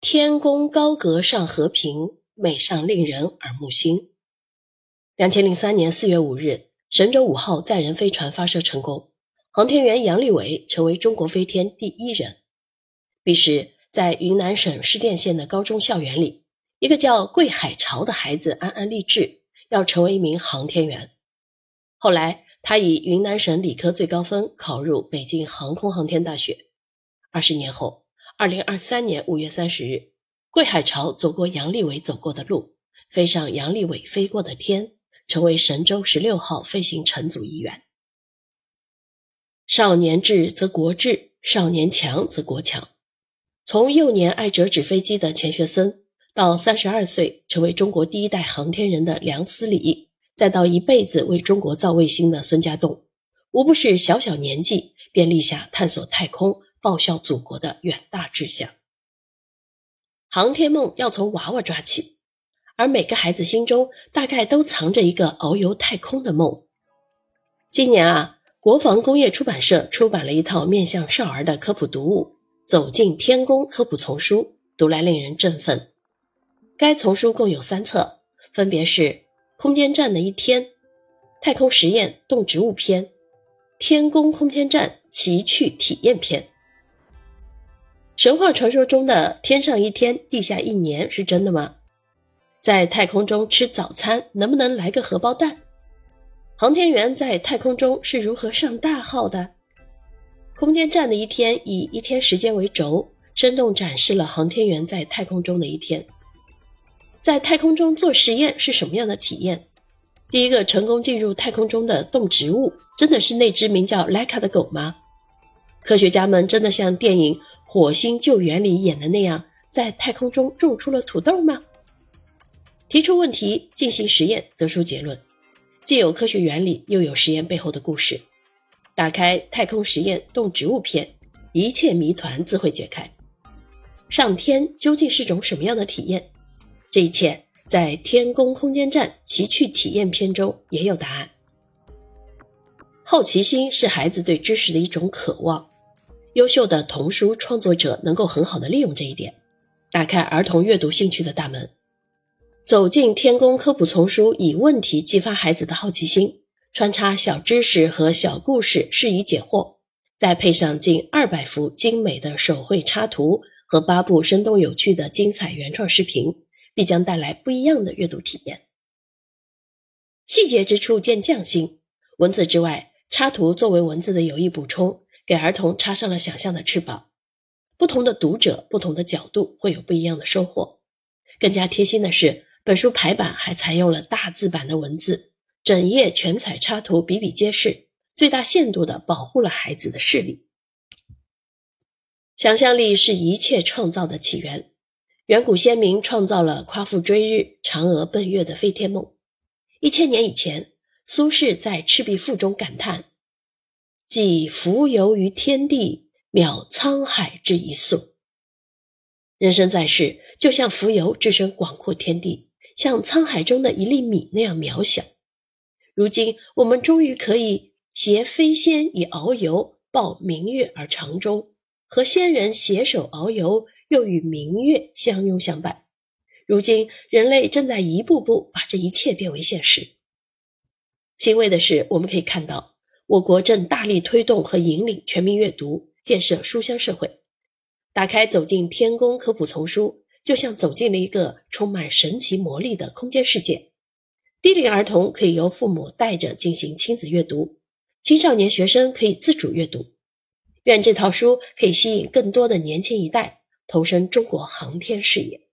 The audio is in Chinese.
天宫高阁上和平，美上令人耳目新。两千零三年四月五日，神舟五号载人飞船发射成功，航天员杨利伟成为中国飞天第一人。彼时，在云南省施甸县的高中校园里，一个叫桂海潮的孩子安安立志要成为一名航天员。后来，他以云南省理科最高分考入北京航空航天大学。二十年后，二零二三年五月三十日，桂海潮走过杨利伟走过的路，飞上杨利伟飞过的天，成为神舟十六号飞行乘组一员。少年智则国智，少年强则国强。从幼年爱折纸飞机的钱学森，到三十二岁成为中国第一代航天人的梁思礼，再到一辈子为中国造卫星的孙家栋，无不是小小年纪便立下探索太空、报效祖国的远大志向。航天梦要从娃娃抓起，而每个孩子心中大概都藏着一个遨游太空的梦。今年啊，国防工业出版社出版了一套面向少儿的科普读物。走进天宫科普丛书，读来令人振奋。该丛书共有三册，分别是《空间站的一天》《太空实验动植物篇》《天宫空间站奇趣体验篇》。神话传说中的天上一天，地下一年是真的吗？在太空中吃早餐能不能来个荷包蛋？航天员在太空中是如何上大号的？空间站的一天以一天时间为轴，生动展示了航天员在太空中的一天。在太空中做实验是什么样的体验？第一个成功进入太空中的动植物，真的是那只名叫莱卡的狗吗？科学家们真的像电影《火星救援》里演的那样，在太空中种出了土豆吗？提出问题，进行实验，得出结论，既有科学原理，又有实验背后的故事。打开《太空实验动植物篇》，一切谜团自会解开。上天究竟是种什么样的体验？这一切在《天宫空间站奇趣体验篇》中也有答案。好奇心是孩子对知识的一种渴望，优秀的童书创作者能够很好的利用这一点，打开儿童阅读兴趣的大门。走进天宫科普丛书，以问题激发孩子的好奇心。穿插小知识和小故事，适宜解惑。再配上近二百幅精美的手绘插图和八部生动有趣的精彩原创视频，必将带来不一样的阅读体验。细节之处见匠心。文字之外，插图作为文字的有益补充，给儿童插上了想象的翅膀。不同的读者，不同的角度，会有不一样的收获。更加贴心的是，本书排版还采用了大字版的文字。整页全彩插图比比皆是，最大限度地保护了孩子的视力。想象力是一切创造的起源。远古先民创造了夸父追日、嫦娥奔月的飞天梦。一千年以前，苏轼在《赤壁赋》中感叹：“寄蜉蝣于天地，渺沧海之一粟。”人生在世，就像蜉蝣置身广阔天地，像沧海中的一粒米那样渺小。如今，我们终于可以携飞仙以遨游，抱明月而长终，和仙人携手遨游，又与明月相拥相伴。如今，人类正在一步步把这一切变为现实。欣慰的是，我们可以看到，我国正大力推动和引领全民阅读，建设书香社会。打开走进天宫科普丛书，就像走进了一个充满神奇魔力的空间世界。低龄儿童可以由父母带着进行亲子阅读，青少年学生可以自主阅读。愿这套书可以吸引更多的年轻一代投身中国航天事业。